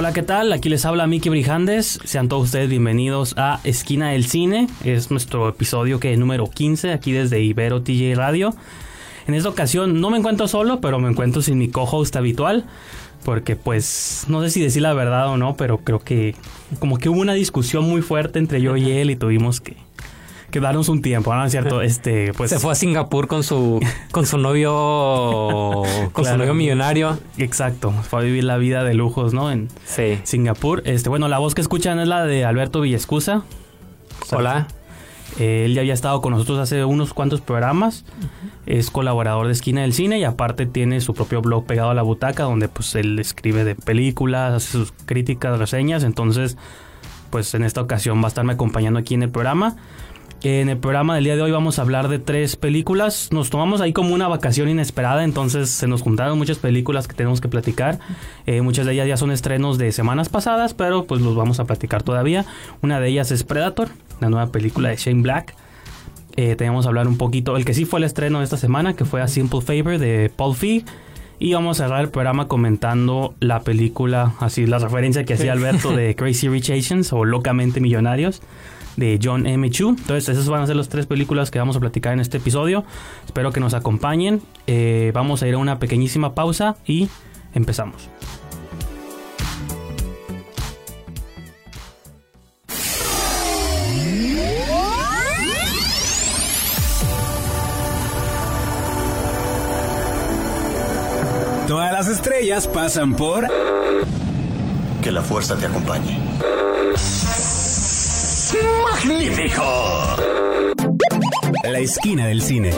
Hola, ¿qué tal? Aquí les habla Miki Brijandes. Sean todos ustedes bienvenidos a Esquina del Cine. Es nuestro episodio que número 15 aquí desde Ibero TJ Radio. En esta ocasión no me encuentro solo, pero me encuentro sin mi co-host habitual. Porque pues no sé si decir la verdad o no, pero creo que como que hubo una discusión muy fuerte entre yo y él y tuvimos que, que darnos un tiempo, ¿no? ¿Es cierto? Este, pues Se fue a Singapur con su con su novio con Claro. su novio millonario. Exacto, fue a vivir la vida de lujos, ¿no? En Sí. Singapur. Este, bueno, la voz que escuchan es la de Alberto Villescusa. Hola. Eh, él ya había estado con nosotros hace unos cuantos programas. Es colaborador de Esquina del Cine y aparte tiene su propio blog pegado a la butaca donde pues él escribe de películas, hace sus críticas, reseñas. Entonces, pues en esta ocasión va a estarme acompañando aquí en el programa. En el programa del día de hoy vamos a hablar de tres películas. Nos tomamos ahí como una vacación inesperada, entonces se nos juntaron muchas películas que tenemos que platicar. Eh, muchas de ellas ya son estrenos de semanas pasadas, pero pues los vamos a platicar todavía. Una de ellas es Predator, la nueva película de Shane Black. Eh, tenemos que hablar un poquito, el que sí fue el estreno de esta semana, que fue A Simple Favor de Paul Feig. Y vamos a cerrar el programa comentando la película, así la referencia que hacía Alberto de Crazy Rich Asians o Locamente Millonarios de John M. Chu. Entonces, esas van a ser las tres películas que vamos a platicar en este episodio. Espero que nos acompañen. Eh, vamos a ir a una pequeñísima pausa y empezamos. Todas las estrellas pasan por Que la fuerza te acompañe. La Esquina del Cine.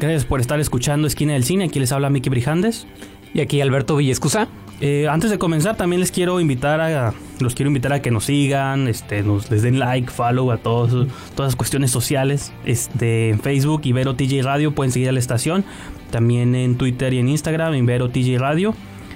Gracias por estar escuchando Esquina del Cine. Aquí les habla Miki Brijandes. Y aquí Alberto Villescusa. Eh, antes de comenzar, también les quiero invitar a, los quiero invitar a que nos sigan, este, nos les den like, follow a todos, todas las cuestiones sociales. Este, en Facebook, Ibero TJ Radio, pueden seguir a la estación. También en Twitter y en Instagram, Ibero TJ Radio.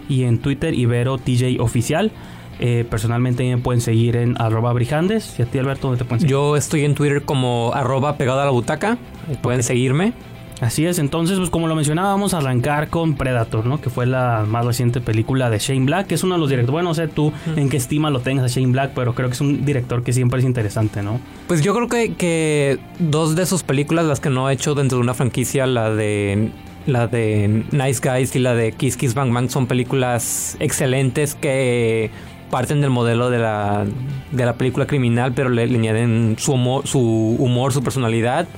Y en Twitter, Ibero TJ Oficial. Eh, personalmente me pueden seguir en arroba brijandes. Y a ti, Alberto, ¿dónde te pueden seguir? Yo estoy en Twitter como arroba pegado a la butaca. Pueden seguirme. Así es, entonces, pues como lo mencionaba, vamos a arrancar con Predator, ¿no? Que fue la más reciente película de Shane Black, que es uno de los directores. Bueno, no sé tú en qué estima lo tengas a Shane Black, pero creo que es un director que siempre es interesante, ¿no? Pues yo creo que, que dos de sus películas, las que no ha hecho dentro de una franquicia, la de la de Nice Guys y la de Kiss Kiss Bang Bang, son películas excelentes que parten del modelo de la, de la película criminal, pero le, añaden su humor, su humor, su personalidad.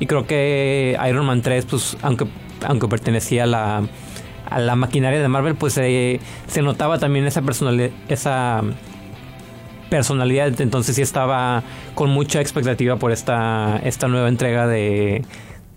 Y creo que Iron Man 3, pues, aunque, aunque pertenecía a la, a la maquinaria de Marvel, pues eh, se notaba también esa personalidad, esa personalidad. Entonces sí estaba con mucha expectativa por esta, esta nueva entrega de,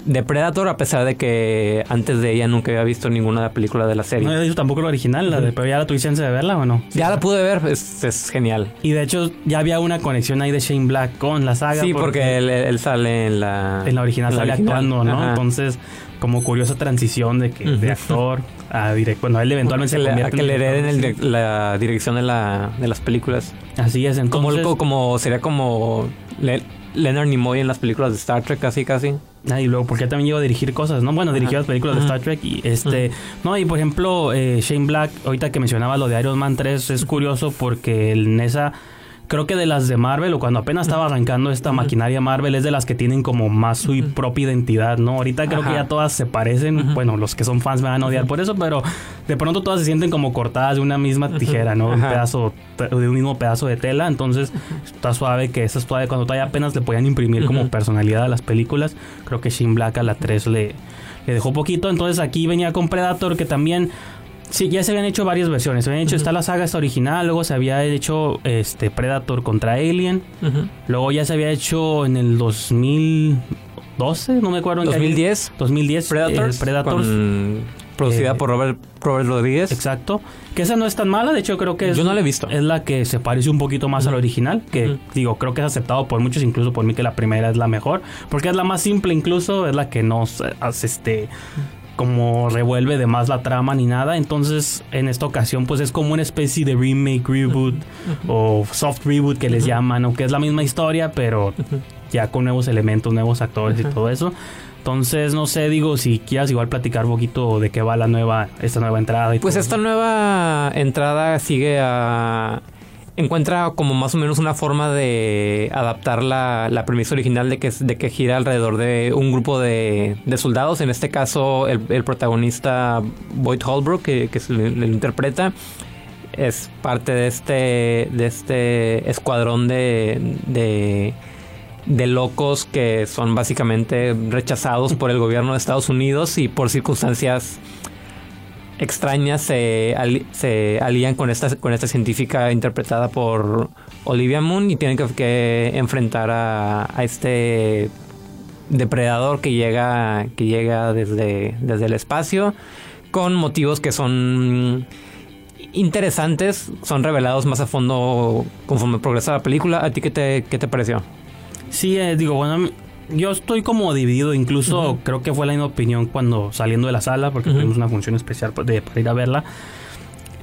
de Predator, a pesar de que antes de ella nunca había visto ninguna película de la serie. No he visto tampoco la original, la de, pero ya la tuviste chance de verla o no. Ya la pude ver, es, es genial. Y de hecho, ya había una conexión ahí de Shane Black con la saga. Sí, porque él, él sale en la... en la original en la sale original. actuando, ¿no? Ajá. Entonces, como curiosa transición de que de actor a director. Bueno, él eventualmente se le, convierte que en le hereden el la dirección de, la, de las películas. sí. Así es, Como, entonces. como sería como Leonard Nimoy en las películas de Star Trek, casi casi. Ah, y luego, porque él también llegó a dirigir cosas, ¿no? Bueno, dirigió las películas de. Star Trek y este... No, y por ejemplo, eh, Shane Black, ahorita que mencionaba lo de Iron Man 3, es curioso porque en esa... Creo que de las de Marvel, o cuando apenas estaba arrancando esta maquinaria Marvel, es de las que tienen como más su propia identidad, ¿no? Ahorita creo que ya todas se parecen. Bueno, los que son fans me van a odiar por eso, pero de pronto todas se sienten como cortadas de una misma tijera, ¿no? Un pedazo, de un mismo pedazo de tela. Entonces, está suave que esa es todavía, cuando todavía apenas le podían imprimir como personalidad a las películas. Creo que Shin Black a la 3 le, le dejó poquito. Entonces aquí venía con Predator, que también. Sí, ya se habían hecho varias versiones. Se habían hecho, está la saga esta original, luego se había hecho este Predator contra Alien. Luego ya se había hecho en el 2012, no me acuerdo. en qué año. 2010. 2010. Predators. eh, Predators. con- producida Eh, por Robert, Robert Rodríguez. Exacto. Que esa no es tan mala, de hecho creo que es, Yo no la he visto. es la que se parece un poquito más al original, que digo, creo que es aceptado por muchos, incluso por mí que la primera es la mejor, porque es la más simple incluso, es la que no se hace este como revuelve de más la trama ni nada, entonces en esta ocasión pues es como una especie de remake, reboot o soft reboot que les llaman, aunque es la misma historia, pero ya con nuevos elementos, nuevos actores y todo eso. Entonces, no sé, digo, si quieras igual platicar un poquito de qué va la nueva, esta nueva entrada. Y Pues todo esta eso. nueva entrada sigue a... Encuentra como más o menos una forma de adaptar la, la premisa original de que, de que gira alrededor de un grupo de, soldados. En este caso, el, protagonista Boyd Holbrook, que, que le interpreta, es parte de este, de este escuadrón de, de locos que son básicamente rechazados por el gobierno de Estados Unidos y por circunstancias extrañas se, se alían con esta, con esta científica interpretada por Olivia Moon y tienen que, que enfrentar a, a este depredador que llega, que llega desde, desde el espacio con motivos que son interesantes, son revelados más a fondo conforme progresa la película. ¿A ti qué te, qué te pareció? Sí, eh, digo, bueno, yo estoy como dividido, incluso creo que fue la misma opinión cuando saliendo de la sala, porque Ujú. tuvimos una función especial pa- de, para ir a verla.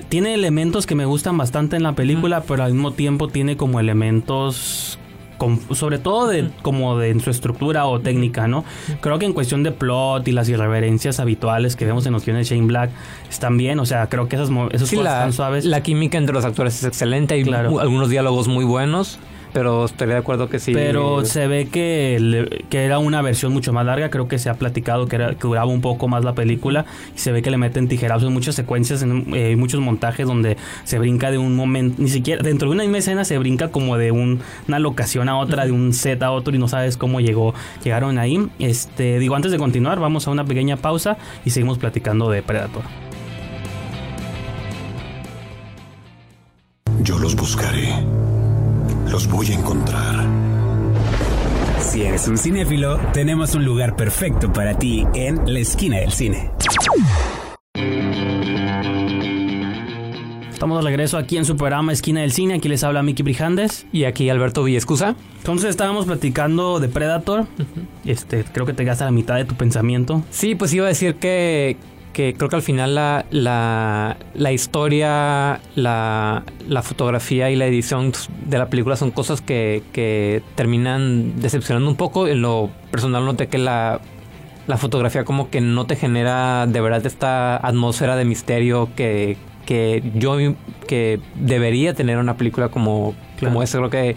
Tiene elementos que me gustan bastante en la película, pero al mismo tiempo tiene como elementos con- sobre todo de como de en su estructura o técnica, ¿no? Creo que en cuestión de plot y las irreverencias habituales que vemos en los guiones de Shane Black están bien, o sea, creo que esas, esas Sí, cosas la, tan suaves. la química entre los actores es excelente. Hay Claro. algunos diálogos muy buenos, pero estaría de acuerdo que sí. Pero se ve que, le- que era una versión mucho más larga. Creo que se ha platicado que, era, que duraba un poco más la película. Y se ve que le meten tijerazos en muchas secuencias, en eh, muchos montajes donde se brinca de un momento. Ni siquiera dentro de una misma escena se brinca como de un- una locación a otra, de un set a otro y no sabes cómo llegó llegaron ahí. Este Digo, antes de continuar, vamos a una pequeña pausa y seguimos platicando de Predator. Yo los buscaré. Los voy a encontrar. Si eres un cinéfilo, tenemos un lugar perfecto para ti en la esquina del cine. Estamos de regreso aquí en su programa Esquina del Cine. Aquí les habla Miki Brijandes. Y aquí Alberto Villescusa. Entonces estábamos platicando de Predator. Este, creo que te gasta la mitad de tu pensamiento. Sí, pues iba a decir que, que creo que al final la, la, la historia, la, la fotografía y la edición de la película son cosas que, que terminan decepcionando un poco. En lo personal noté que la, la fotografía como que no te genera de verdad esta atmósfera de misterio que, que yo que debería tener una película como, Claro. como esta. Creo que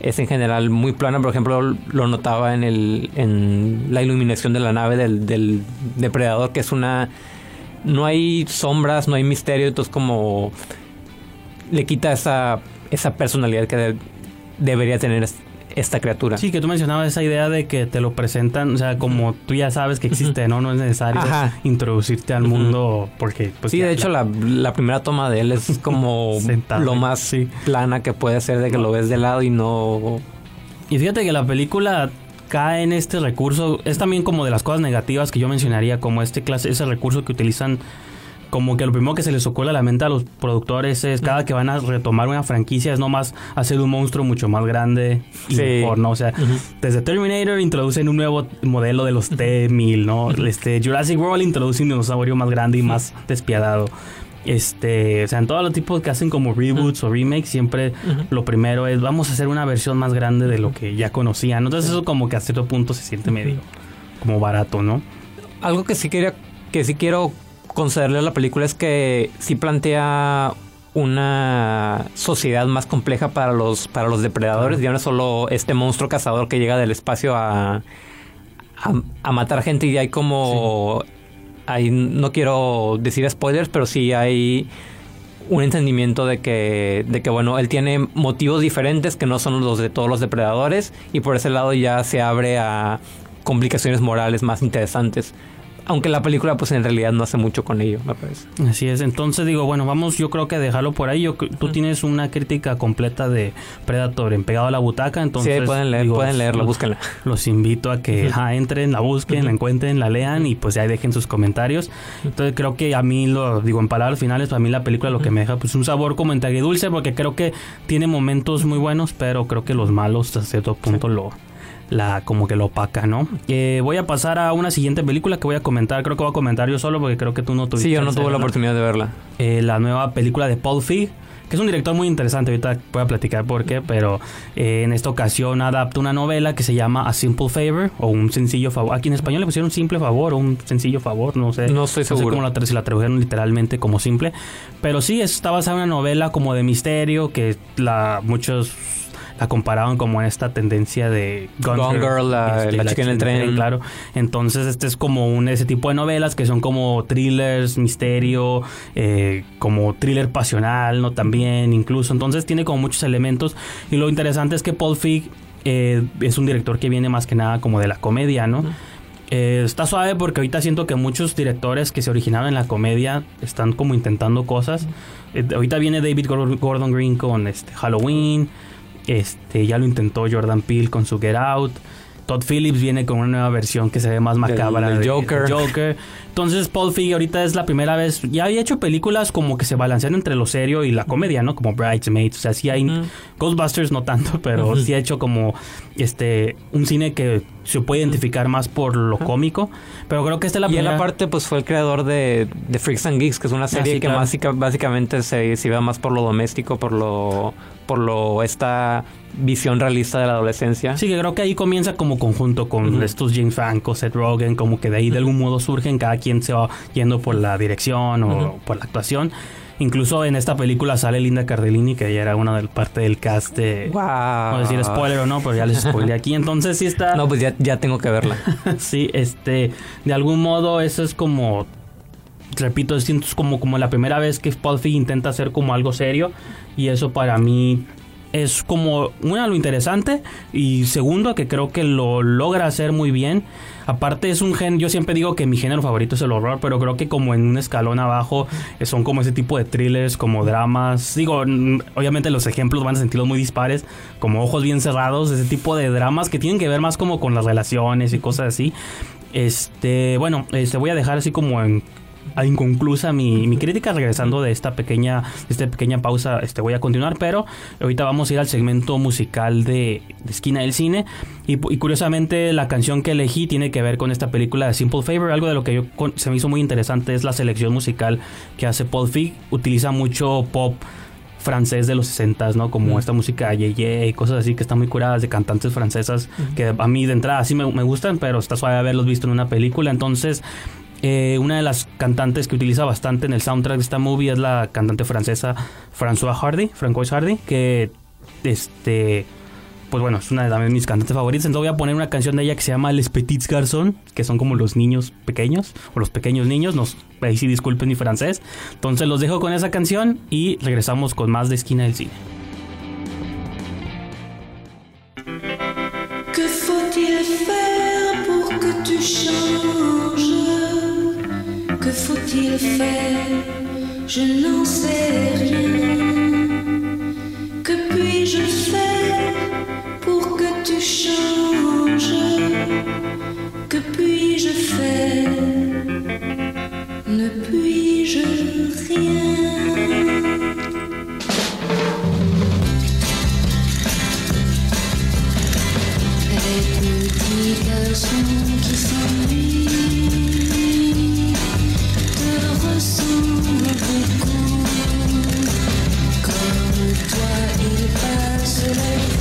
es en general muy plana. Por ejemplo, lo notaba en, el, en la iluminación de la nave del, del depredador, que es una... No hay sombras, no hay misterio, entonces como le quita esa, esa personalidad que de- debería tener es- esta criatura. Sí, que tú mencionabas esa idea de que te lo presentan, o sea, como tú ya sabes que existe, ¿no? No es necesario Ajá. introducirte al mundo porque... Pues, sí, ya- de hecho la, la primera toma de él es como Sentado, lo más sí. plana que puede ser de que lo ves de lado y no... Y fíjate que la película cae en este recurso, es también como de las cosas negativas que yo mencionaría, como este clase, ese recurso que utilizan como que lo primero que se les ocurre a la mente a los productores es cada que van a retomar una franquicia es nomás hacer un monstruo mucho más grande y Sí. mejor, ¿no? O sea, desde Terminator introducen un nuevo modelo de los T-1000, ¿no? Este, Jurassic World introduce un dinosaurio más grande y más despiadado. Este, o sea, en todos los tipos que hacen como reboots o remakes, siempre lo primero es vamos a hacer una versión más grande de lo que ya conocían. Entonces eso como que a cierto punto se siente medio como barato, ¿no? Algo que sí quería, que sí quiero concederle a la película es que sí plantea una sociedad más compleja para los, para los depredadores. Ya no es solo este monstruo cazador que llega del espacio a, a, a matar gente y hay como... No quiero decir spoilers, pero sí hay un entendimiento de que, de que, bueno, él tiene motivos diferentes que no son los de todos los depredadores y por ese lado ya se abre a complicaciones morales más interesantes. Aunque la película pues en realidad no hace mucho con ello, me parece. Así es, entonces digo, bueno, vamos, yo creo que dejarlo por ahí. Yo, tú tienes una crítica completa de Predator en Pegado a la Butaca, entonces... Sí, pueden, leer, digo, pueden leerla, los- búsquenla. Los invito a que entren, la busquen, la encuentren, la lean y pues ya dejen sus comentarios. Entonces creo que a mí, lo digo en palabras finales, para mí la película lo que me deja pues un sabor como entre agridulce porque creo que tiene momentos muy buenos, pero creo que los malos hasta cierto punto lo la como que lo opaca, ¿no? Eh, voy a pasar a una siguiente película que voy a comentar, creo que voy a comentar yo solo porque creo que tú no tuviste Sí, yo no tuve la oportunidad de verla. Eh, la nueva película de Paul Feig, que es un director muy interesante, ahorita voy a platicar por qué, pero eh, en esta ocasión adapta una novela que se llama A Simple Favor o un sencillo favor. Aquí en español le pusieron simple favor o un sencillo favor, no sé. No estoy seguro. sé cómo la, si la tradujeron literalmente como simple, pero sí está basada en una novela como de misterio que la muchos la comparaban como en esta tendencia de Gone Girl, la- la chica en el tren. claro. Entonces, este es como un ese tipo de novelas que son como thrillers, misterio, eh, como thriller pasional, ¿no? También, incluso. Entonces, tiene como muchos elementos. Y lo interesante es que Paul Feig eh, es un director que viene más que nada como de la comedia, ¿no? Eh, está suave porque ahorita siento que muchos directores que se originaron en la comedia están como intentando cosas. Eh, ahorita viene David Gordon Gordon Green con este Halloween. Este, ya lo intentó Jordan Peele con su Get Out. Todd Phillips viene con una nueva versión que se ve más macabra del de- Joker. de Joker. Entonces Paul Feig ahorita es la primera vez, ya había hecho películas como que se balancean entre lo serio y la comedia, ¿no? Como Bridesmaids, o sea, sí hay Ujú. Ghostbusters no tanto, pero sí ha hecho como este un cine que se puede identificar más por lo cómico, pero creo que esta es la Y primera aparte pues fue el creador de, de Freaks and Geeks, que es una serie Ah, sí, que claro. básica- básicamente se, se iba más por lo doméstico, por lo por lo esta visión realista de la adolescencia. Sí, que creo que ahí comienza como conjunto con estos James Franco, Seth Rogen, como que de ahí de algún modo surgen, cada quien se va yendo por la dirección o Ujú. por la actuación. Incluso en esta película sale Linda Cardellini, que ella era una del parte del cast de... Wow. No decir spoiler o no, pero ya les spoilé aquí. Entonces sí está... No, pues ya, ya tengo que verla. sí, este... De algún modo eso es como... Repito, siento es como, como la primera vez que Paul intenta hacer como algo serio. Y eso para mí es como, una, lo interesante. Y segundo, que creo que lo logra hacer muy bien. Aparte es un gen, yo siempre digo que mi género favorito es el horror, pero creo que como en un escalón abajo eh, son como ese tipo de thrillers, como dramas. Digo, obviamente los ejemplos van a sentirlos muy dispares, como ojos bien cerrados, ese tipo de dramas que tienen que ver más como con las relaciones y cosas así. Este, bueno, este voy a dejar así como en inconclusa mi, mi crítica regresando de esta pequeña esta pequeña pausa este voy a continuar pero ahorita vamos a ir al segmento musical de, de esquina del cine y, y curiosamente la canción que elegí tiene que ver con esta película de Simple Favor algo de lo que yo con- se me hizo muy interesante es la selección musical que hace Paul Feig utiliza mucho pop francés de los 60 ¿no? Como Mm. esta música Yeye y cosas así que están muy curadas de cantantes francesas que a mí de entrada sí me, me gustan, pero está suave haberlos visto en una película. Entonces, eh, una de las cantantes que utiliza bastante en el soundtrack de esta movie es la cantante francesa François Hardy, Francois Hardy, que este pues bueno, es una de mis cantantes favoritas. Entonces voy a poner una canción de ella que se llama Les Petits Garçons, que son como los niños pequeños, o los pequeños niños. Nos, ahí sí disculpen mi francés. Entonces los dejo con esa canción y regresamos con más de Esquina del Cine. Que Que faut-il faire? Je n'en sais rien. Que puis-je faire pour que tu changes? Que puis-je faire? Ne puis-je rien? Les petits garçons qui s'ennuient beaucoup comme toi il passe les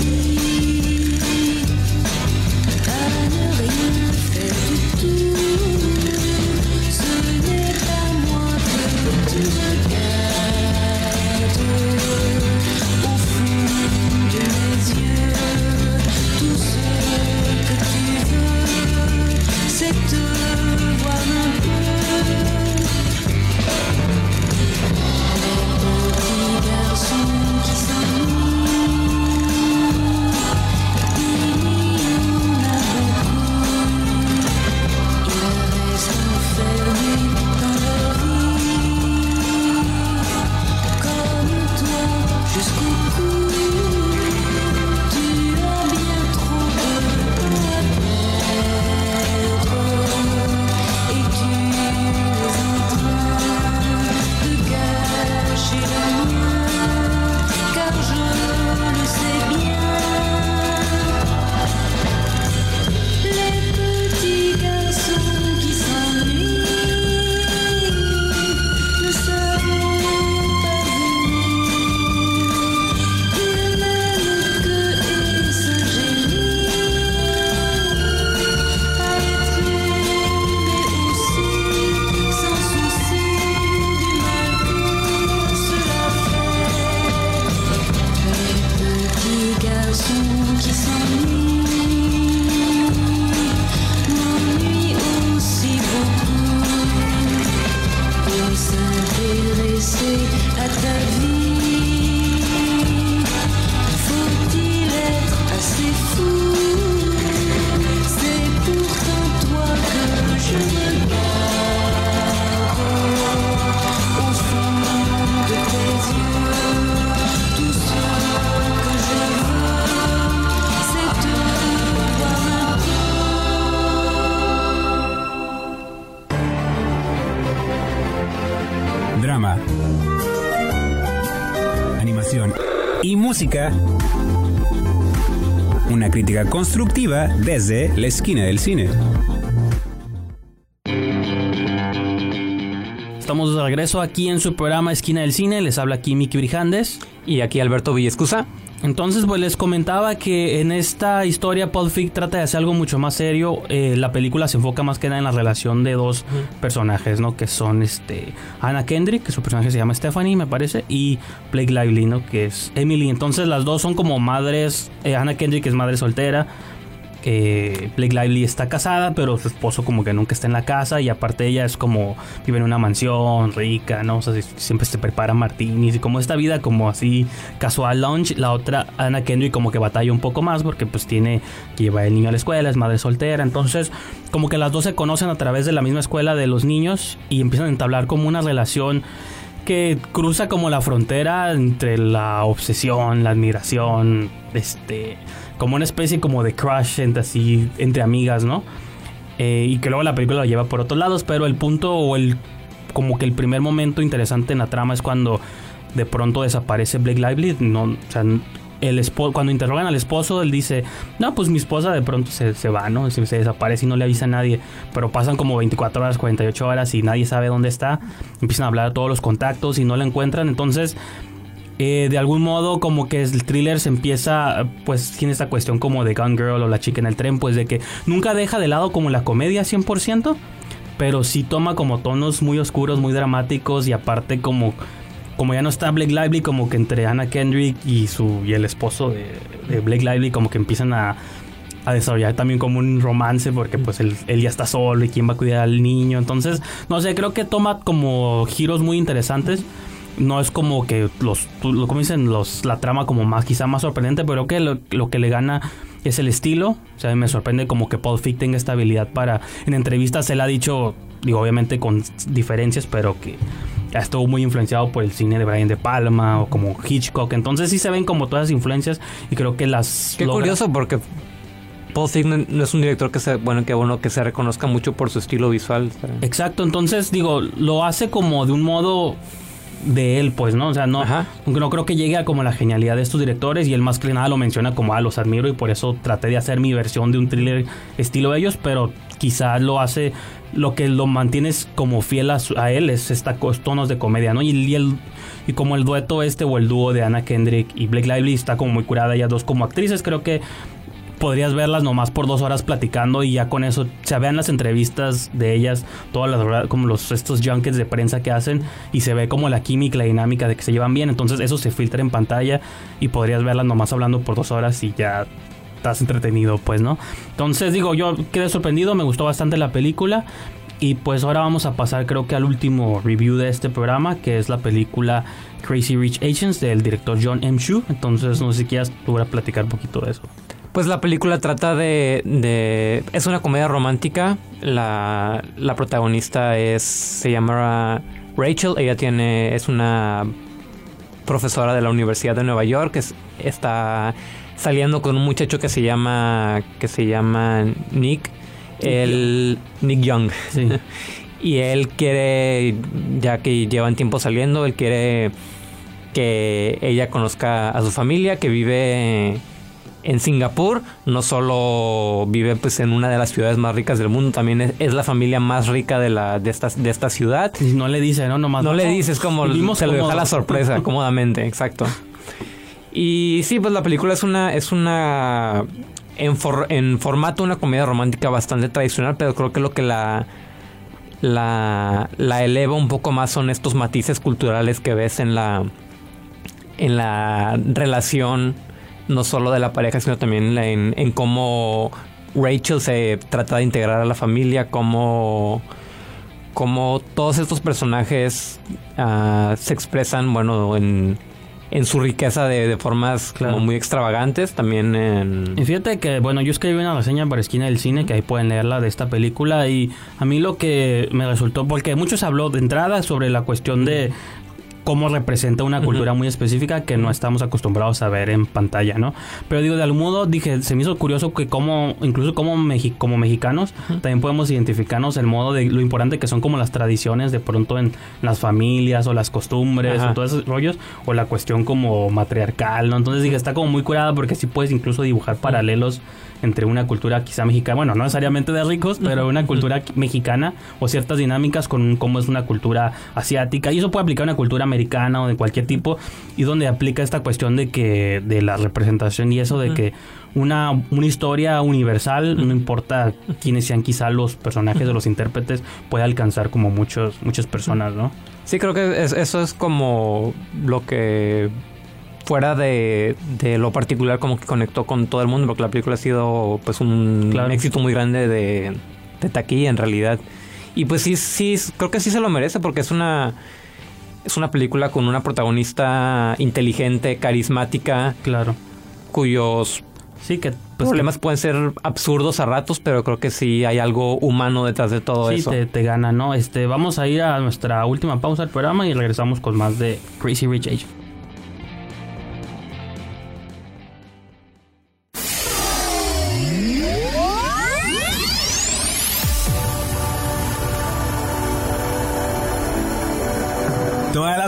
música. Una crítica constructiva desde la esquina del cine. Estamos de regreso aquí en su programa Esquina del Cine. Les habla aquí Miki Brijandes. Y aquí Alberto Villescusa. Entonces, pues les comentaba que en esta historia Pulp Fiction trata de hacer algo mucho más serio. Eh, la película se enfoca más que nada en la relación de dos personajes, ¿no? Que son este Anna Kendrick, que su personaje se llama Stephanie, me parece, y Blake Lively, ¿no? Que es Emily. Entonces, las dos son como madres. eh, Anna Kendrick es madre soltera. Que Blake Lively está casada, pero su esposo como que nunca está en la casa y aparte ella es como vive en una mansión rica, ¿no? O sea, siempre se prepara martinis y como esta vida como así casual lunch. La otra, Anna Kendrick, como que batalla un poco más porque pues tiene que llevar el niño a la escuela, es madre soltera, entonces como que las dos se conocen a través de la misma escuela de los niños y empiezan a entablar como una relación que cruza como la frontera entre la obsesión, la admiración, este, como una especie como de crush entre así, entre amigas, ¿no? Eh, y que luego la película lo lleva por otros lados, pero el punto o el como que el primer momento interesante en la trama es cuando de pronto desaparece Blake Lively, no, o sea, el esposo, cuando interrogan al esposo, él dice, no, pues mi esposa de pronto se, se va, ¿no? Se, se, desaparece y no le avisa a nadie. Pero pasan como 24 horas, 48 horas y nadie sabe dónde está. Empiezan a hablar a todos los contactos y no la encuentran. Entonces, eh, de algún modo, como que el thriller se empieza, pues tiene esta cuestión como de Gun Girl o la chica en el tren, pues de que nunca deja de lado como la comedia 100%. Pero sí toma como tonos muy oscuros, muy dramáticos y aparte como como ya no está Blake Lively, como que entre Anna Kendrick y su y el esposo de, Blake Lively, como que empiezan a, a, desarrollar también como un romance, porque pues él, él, ya está solo y quién va a cuidar al niño. Entonces, no sé, creo que toma como giros muy interesantes. No es como que los, lo como dicen, los, la trama como más, quizá más sorprendente, pero creo que lo, lo que le gana es el estilo. O sea, me sorprende como que Paul Fick tenga esta habilidad para. En entrevistas él ha dicho, digo, obviamente con diferencias, pero que estuvo muy influenciado por el cine de Brian De Palma o como Hitchcock. Entonces sí se ven como todas las influencias y creo que las... Qué logra... curioso porque Paul Feig no es un director que se, bueno, que bueno, que se reconozca mucho por su estilo visual. Exacto, entonces digo, lo hace como de un modo de él, pues, ¿no? O sea, no, no creo que llegue a como la genialidad de estos directores y él más que nada lo menciona como, ah, los admiro y por eso traté de hacer mi versión de un thriller estilo de ellos, pero quizás lo hace, lo que lo mantiene como fiel a, su, a él es estos tonos de comedia, ¿no? Y, y, el, y como el dueto este o el dúo de Anna Kendrick y Blake Lively está como muy curada, ellas dos como actrices, creo que podrías verlas nomás por dos horas platicando y ya con eso se vean las entrevistas de ellas, todas las como los estos junkets de prensa que hacen y se ve como la química, la dinámica de que se llevan bien, entonces eso se filtra en pantalla y podrías verlas nomás hablando por dos horas y ya estás entretenido, pues, ¿no? Entonces digo, yo quedé sorprendido, me gustó bastante la película. Y pues ahora vamos a pasar creo que al último review de este programa, que es la película Crazy Rich Asians del director John M. Chu. Entonces no sé si quieras tú a platicar un poquito de eso. Pues la película trata de... de es una comedia romántica. La, la protagonista es... se llama Rachel. Ella tiene... es una profesora de la Universidad de Nueva York. Es, está saliendo con un muchacho que se llama... que se llama Nick. El Nick Young. Sí. y él quiere, ya que llevan tiempo saliendo, él quiere que ella conozca a su familia, que vive en Singapur. No solo vive pues en una de las ciudades más ricas del mundo, también es, es la familia más rica de la de esta, de esta ciudad. Y no le dice, ¿no? Nomás no, no le dice, es como se lo deja la sorpresa, cómodamente, exacto. Y sí, pues la película es una, es una en, for, en, formato una comedia romántica bastante tradicional, pero creo que lo que la, la, la, eleva un poco más son estos matices culturales que ves en la, en la relación, no solo de la pareja, sino también en, en cómo Rachel se trata de integrar a la familia, cómo, cómo todos estos personajes ah, se expresan, bueno, en, en su riqueza de, de formas Claro. como muy extravagantes, también en... Y fíjate que, bueno, yo escribí una reseña para Esquina del Cine, que ahí pueden leerla de esta película, y a mí lo que me resultó, porque muchos habló de entrada sobre la cuestión de cómo representa una cultura muy específica que no estamos acostumbrados a ver en pantalla, ¿no? Pero digo, de algún modo, dije, se me hizo curioso que como, incluso como, mexi- como mexicanos, también podemos identificarnos el modo de lo importante que son como las tradiciones de pronto en las familias o las costumbres Ajá. o todos esos rollos, o la cuestión como matriarcal, ¿no? Entonces dije, está como muy curada porque sí puedes incluso dibujar paralelos entre una cultura quizá mexicana, bueno, no necesariamente de ricos, pero una cultura mexicana o ciertas dinámicas con cómo es una cultura asiática. Y eso puede aplicar a una cultura americana o de cualquier tipo, y donde aplica esta cuestión de que, de la representación y eso de que una, una historia universal, no importa quiénes sean quizá los personajes o los intérpretes, puede alcanzar como muchos, muchas personas, ¿no? Sí, creo que es- eso es como lo que fuera de, de lo particular como que conectó con todo el mundo, porque la película ha sido pues un Claro. éxito muy grande de, de taquilla en realidad. Y pues sí, sí, creo que sí se lo merece porque es una es una película con una protagonista inteligente, carismática, Claro. cuyos Sí, que pues, problemas pueden ser absurdos a ratos, pero creo que sí hay algo humano detrás de todo sí, eso. te, te gana, ¿no? Este, vamos a ir a nuestra última pausa del programa y regresamos con más de Crazy Rich Asian.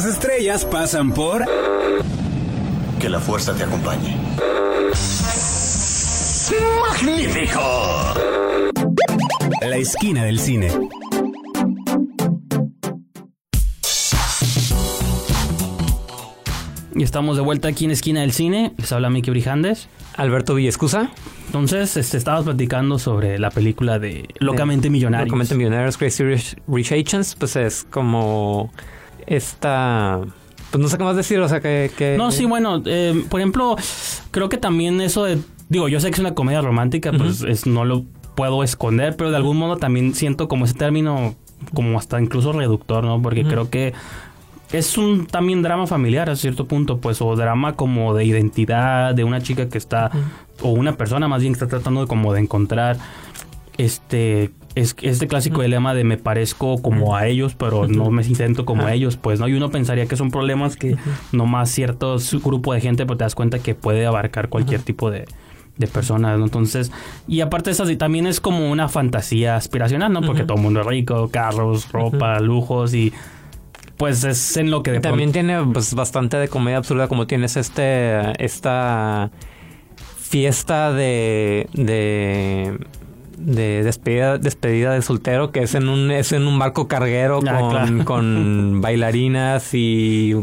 Las estrellas pasan por... Que la fuerza te acompañe. La esquina del cine. Y estamos de vuelta aquí en Esquina del Cine. Les habla Miki Brijandes. Alberto Villescusa. Entonces, este, estabas platicando sobre la película de Locamente Millonarios. Locamente Millonarios, Crazy Rich, Rich Asians, pues es como esta... Pues no sé qué más decir, o sea, que... que- No, sí, bueno, eh, por ejemplo, creo que también eso de... Digo, yo sé que es una comedia romántica, pues es, no lo puedo esconder, pero de algún modo también siento como ese término como hasta incluso reductor, ¿no? Porque creo que es un también drama familiar a cierto punto, pues, o drama como de identidad de una chica que está, o una persona más bien que está tratando de como de encontrar este es este clásico dilema de me parezco como a ellos, pero no me siento como a ellos, pues no. Y uno pensaría que son problemas que nomás cierto grupo de gente, pero te das cuenta que puede abarcar cualquier tipo de, de personas, ¿no? Entonces, y aparte de eso, sí, también es como una fantasía aspiracional, ¿no? Porque todo el mundo es rico, carros, ropa, lujos y pues es en lo que de también tiene pues, bastante de comedia absurda, como tienes este esta fiesta de... de de despedida, despedida de soltero que es en un es en un barco carguero Ah, con, claro. con bailarinas y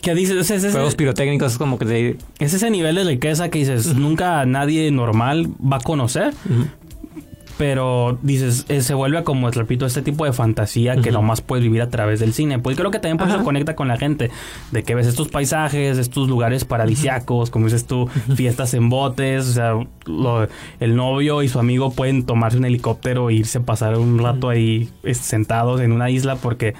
¿Qué dices? Es, es- es- juegos pirotécnicos es como que te- es ese nivel de riqueza que dices, nunca nadie normal va a conocer. Pero dices, eh, se vuelve como, repito, este tipo de fantasía que nomás puedes vivir a través del cine. Pues creo que también por eso conecta con la gente. De que ves estos paisajes, estos lugares paradisiacos, como dices tú, fiestas en botes. O sea, lo- el novio y su amigo pueden tomarse un helicóptero e irse a pasar un rato ahí sentados en una isla porque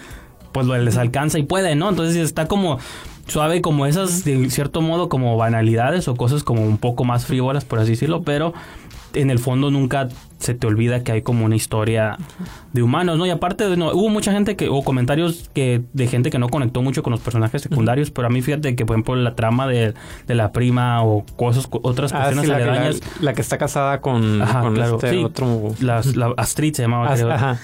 pues lo les alcanza y pueden, ¿no? Entonces está como suave como esas, de cierto modo, como banalidades o cosas como un poco más frívolas, por así decirlo, pero en el fondo nunca se te olvida que hay como una historia de humanos, ¿no? Y aparte, no, hubo mucha gente que, hubo comentarios que de gente que no conectó mucho con los personajes secundarios, pero a mí fíjate que, por ejemplo, la trama de, de la prima o cosas, co- otras Ah, cuestiones sí, la, que- la- aledañas, la que está casada con, Ajá, con claro, este sí. otro la, la Astrid se llamaba, Ah, creo. ajá.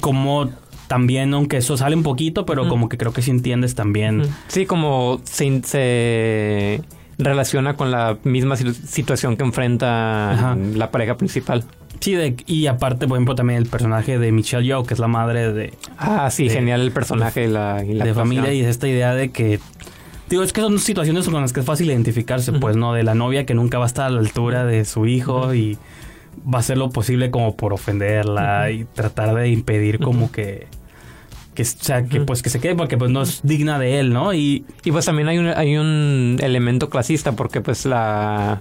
Como también, aunque eso sale un poquito, pero como que creo que sí entiendes también. Sí, como se, se relaciona con la misma situ- situación que enfrenta Ajá. la pareja principal. Sí, de, y aparte, por ejemplo, también el personaje de Michelle Yeoh, que es la madre de, Ah, sí, De- genial el personaje y la, y la de actuación. familia y es esta idea de que digo es que son situaciones con las que es fácil identificarse pues no de la novia que nunca va a estar a la altura de su hijo y va a hacer lo posible como por ofenderla y tratar de impedir como que que o sea que pues que se quede porque pues no es digna de él no y Y pues también hay un, hay un elemento clasista porque pues la,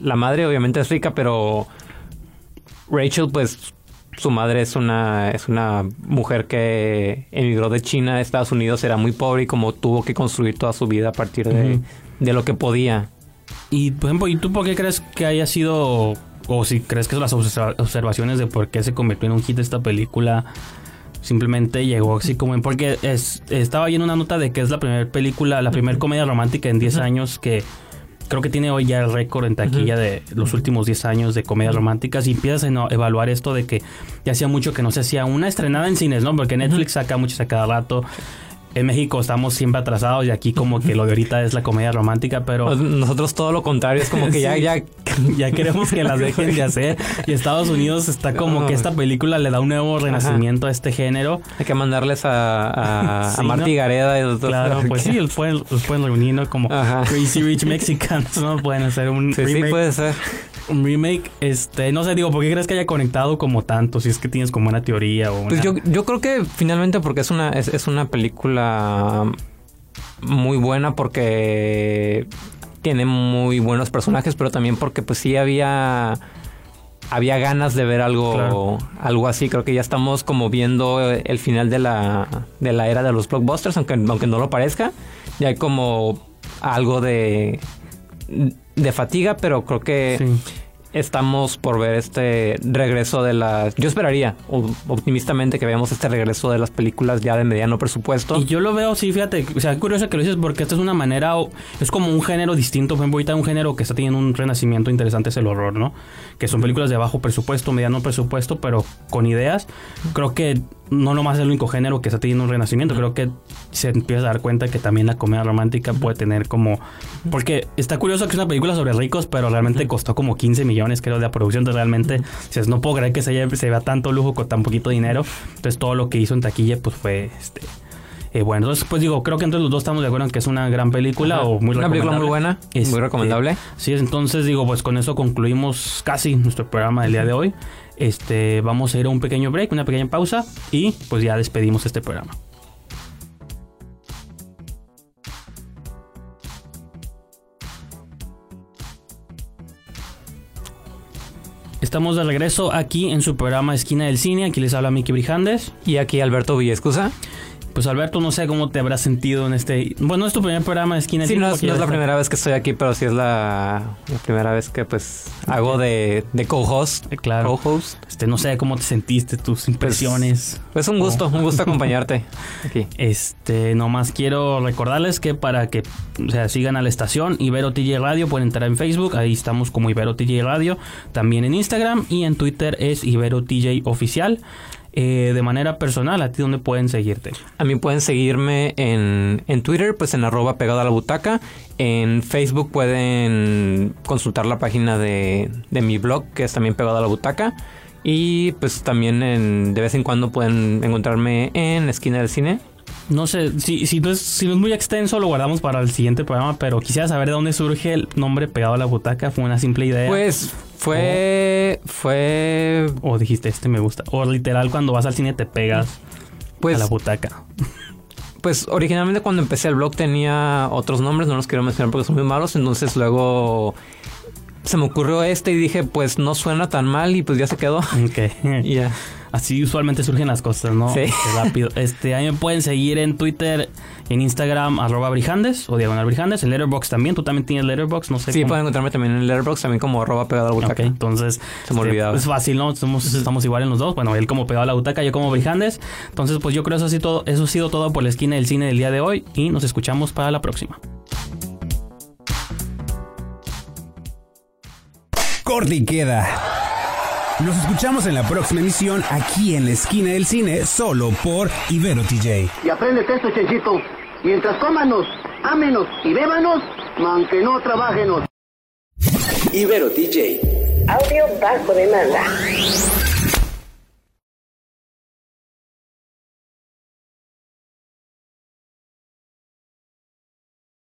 la madre obviamente es rica, pero Rachel pues su madre es una, es una mujer que emigró de China a Estados Unidos, era muy pobre y como tuvo que construir toda su vida a partir de, de lo que podía. Y, por ejemplo, ¿y tú por qué crees que haya sido, o si crees que son las observa- observaciones de por qué se convirtió en un hit esta película, simplemente llegó así como en... Porque es, estaba viendo una nota de que es la primera película, la primera comedia romántica en 10 años que creo que tiene hoy ya el récord en taquilla de los últimos 10 años de comedias románticas y empiezas a evaluar esto de que ya hacía mucho que no se hacía una estrenada en cines, ¿no? Porque Netflix saca muchas a cada rato. En México estamos siempre atrasados y aquí como que lo de ahorita es la comedia romántica, pero... Nos- Nosotros todo lo contrario, es como que ya, Sí. ya, ya queremos que las dejen de hacer. Y Estados Unidos está como que esta película le da un nuevo renacimiento a este género. hay que mandarles a, a, Sí, a Marty ¿no? Gareda y los dos. Claro, pues sí, los pueden, los pueden reunir, ¿no? Como Ajá. Crazy Rich Mexicans, ¿no? Pueden hacer un Sí, sí, puede ser. Un remake, este, no sé, digo, ¿por qué crees que haya conectado como tanto? Si es que tienes como una teoría o una... Pues yo, yo creo que finalmente porque es una, es, es una película muy buena porque tiene muy buenos personajes, pero también porque pues sí había había ganas de ver algo Claro. algo así. Creo que ya estamos como viendo el final de la, de la era de los blockbusters, aunque, aunque no lo parezca. Ya hay como algo de de fatiga, pero creo que Sí. estamos por ver este regreso de las... Yo esperaría optimistamente que veamos este regreso de las películas ya de mediano presupuesto. Y yo lo veo, sí, fíjate, o sea, es curioso que lo dices porque esta es una manera, o- es como un género distinto, por ejemplo, ahorita un género que está teniendo un renacimiento interesante es el horror, ¿no? Que son películas de bajo presupuesto, mediano presupuesto, pero con ideas. Creo que no nomás es el único género que está teniendo un renacimiento, creo que se empieza a dar cuenta que también la comedia romántica puede tener como... Porque está curioso que es una película sobre ricos, pero realmente costó como 15 millones, creo, de la producción, entonces realmente, dices, no puedo creer que se, haya- se vea tanto lujo con tan poquito dinero, entonces todo lo que hizo en taquilla, pues fue, este... Eh, bueno, entonces pues digo, creo que entre los dos estamos de acuerdo en que es una gran película Ajá. o muy Una película muy buena, Este, muy recomendable. Sí, entonces digo, pues con eso concluimos casi nuestro programa del día de hoy. Este, vamos a ir a un pequeño break, una pequeña pausa y pues ya despedimos este programa. Estamos de regreso aquí en su programa Esquina del Cine. Aquí les habla Miki Brijandes. Y aquí Alberto Villescusa. Pues Alberto, no sé cómo te habrás sentido en este... Bueno, es tu primer programa de Esquina Sí, no es, no es la primera vez que estoy aquí, pero sí es la, la primera vez que pues hago de, de co-host. Eh, Claro. Co-host. Este, no sé cómo te sentiste, tus impresiones. Pues un gusto, un gusto acompañarte aquí. Este, nomás quiero recordarles que para que o sea, sigan a la estación Ibero TJ Radio pueden entrar en Facebook, ahí estamos como Ibero TJ Radio, también en Instagram y en Twitter es Ibero TJ Oficial. Eh, de manera personal, ¿a ti dónde pueden seguirte? A mí pueden seguirme en, en Twitter, pues en arroba pegado a la butaca. En Facebook pueden consultar la página de, de mi blog, que es también pegado a la butaca. Y pues también en- de vez en cuando pueden encontrarme en Esquina del Cine. No sé, si, si, no es, si no es muy extenso, lo guardamos para el siguiente programa, pero quisiera saber de dónde surge el nombre pegado a la butaca. ¿Fue una simple idea? Pues fue... Fue... o dijiste, este me gusta. O literal, cuando vas al cine te pegas Pues a la butaca. Pues originalmente cuando empecé el blog tenía otros nombres, no los quiero mencionar porque son muy malos, entonces luego se me ocurrió este y dije, pues no suena tan mal y pues ya se quedó. Ok. Así usualmente surgen las cosas, ¿no? Sí. Rápido. Este, ahí me pueden seguir en Twitter, en Instagram, arroba brijandes o diagonal brijandes, en Letterboxd también. Tú también tienes Letterboxd, no sé Sí, cómo. pueden encontrarme también en Letterboxd, también como arroba pegado a la Ok, butaca. entonces Se me este, olvidaba. es fácil, ¿no? Somos, estamos igual en los dos. Bueno, él como pegado a la butaca, yo como brijandes. Entonces, pues yo creo eso ha sido todo, eso ha sido todo por la esquina del cine del día de hoy y nos escuchamos para la próxima. Corte y queda. Nos escuchamos en la próxima emisión aquí en la esquina del cine, solo por Ibero TJ. Y apréndete esto, Chenchito. Mientras cómanos, ámenos y bébanos, aunque no trabajenos. Ibero DJ. Audio bajo demanda.